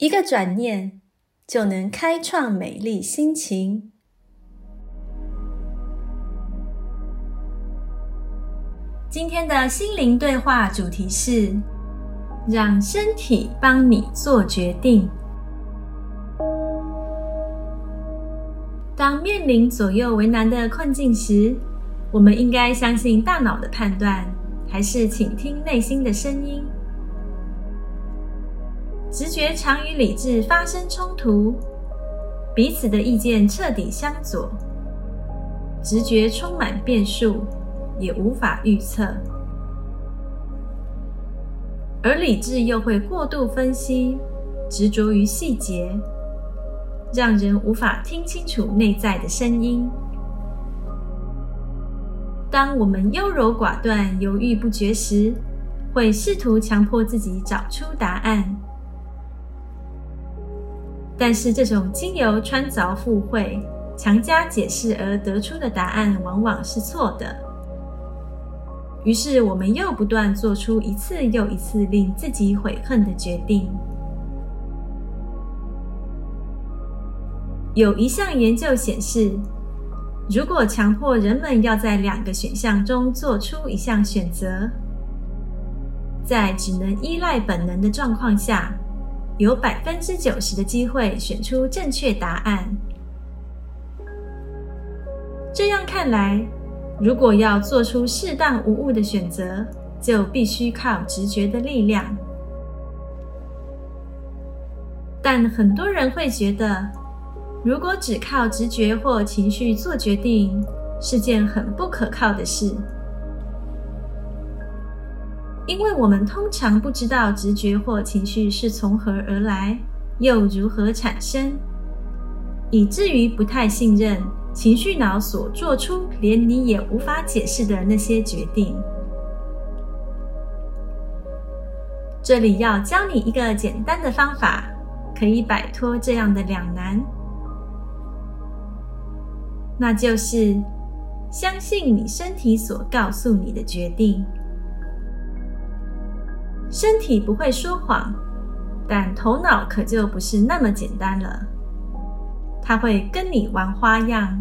一个转念就能开创美丽心情。今天的心灵对话主题是：让身体帮你做决定。当面临左右为难的困境时，我们应该相信大脑的判断，还是倾听内心的声音？直觉常与理智发生冲突，彼此的意见彻底相左。直觉充满变数，也无法预测，而理智又会过度分析，执着于细节，让人无法听清楚内在的声音。当我们优柔寡断、犹豫不决时，会试图强迫自己找出答案。但是，这种经由穿凿附会、强加解释而得出的答案，往往是错的。于是，我们又不断做出一次又一次令自己悔恨的决定。有一项研究显示。如果强迫人们要在两个选项中做出一项选择，在只能依赖本能的状况下，有百分之九十的机会选出正确答案。这样看来，如果要做出适当无误的选择，就必须靠直觉的力量。但很多人会觉得。如果只靠直觉或情绪做决定，是件很不可靠的事，因为我们通常不知道直觉或情绪是从何而来，又如何产生，以至于不太信任情绪脑所做出连你也无法解释的那些决定。这里要教你一个简单的方法，可以摆脱这样的两难。那就是相信你身体所告诉你的决定。身体不会说谎，但头脑可就不是那么简单了。它会跟你玩花样，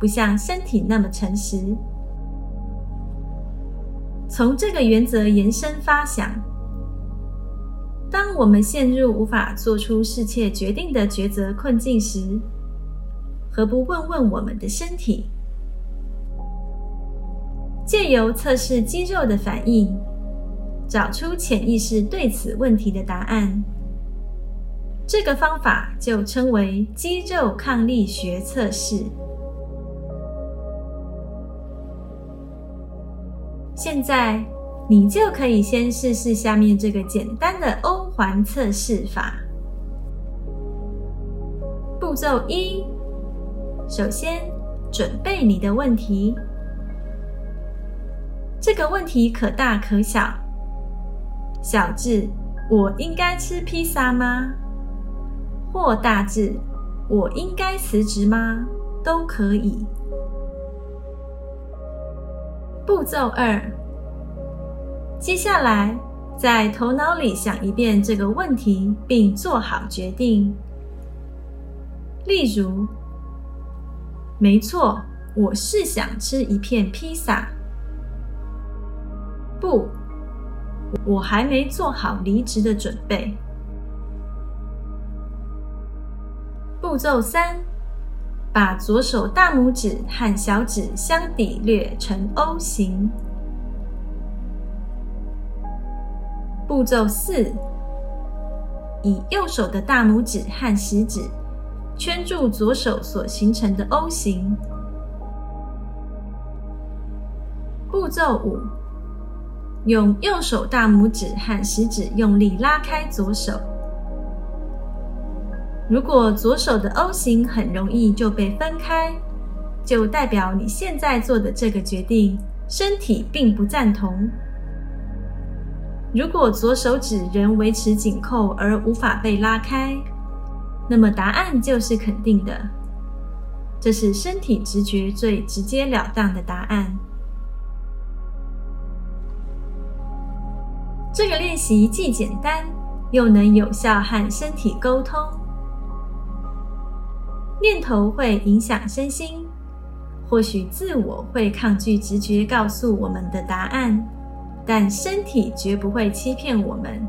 不像身体那么诚实。从这个原则延伸发想，当我们陷入无法做出适切决定的抉择困境时，何不问问我们的身体？借由测试肌肉的反应，找出潜意识对此问题的答案。这个方法就称为肌肉抗力学测试。现在，你就可以先试试下面这个简单的欧环测试法。步骤一。首先，准备你的问题。这个问题可大可小。小智“我应该吃披萨吗？”或大智“我应该辞职吗？”都可以。步骤二，接下来在头脑里想一遍这个问题，并做好决定。例如。没错，我是想吃一片披萨。不，我还没做好离职的准备。步骤三，把左手大拇指和小指相抵略成 O 型。步骤四，以右手的大拇指和食指。圈住左手所形成的 O 型。步骤五，用右手大拇指和食指用力拉开左手，如果左手的 O 型很容易就被分开，就代表你现在做的这个决定，身体并不赞同。如果左手指仍维持紧扣而无法被拉开，那么答案就是肯定的。这是身体直觉最直截了当的答案。这个练习既简单，又能有效和身体沟通。念头会影响身心，或许自我会抗拒直觉告诉我们的答案，但身体绝不会欺骗我们。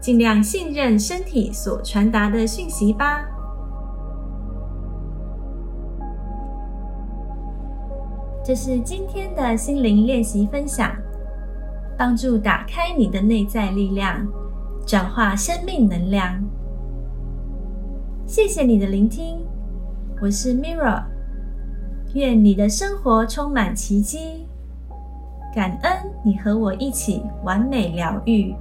尽量信任身体所传达的讯息吧。这是今天的心灵练习分享。帮助打开你的内在力量，转化生命能量。谢谢你的聆听，我是 Mirror，愿你的生活充满奇迹。感恩你和我一起完美疗愈。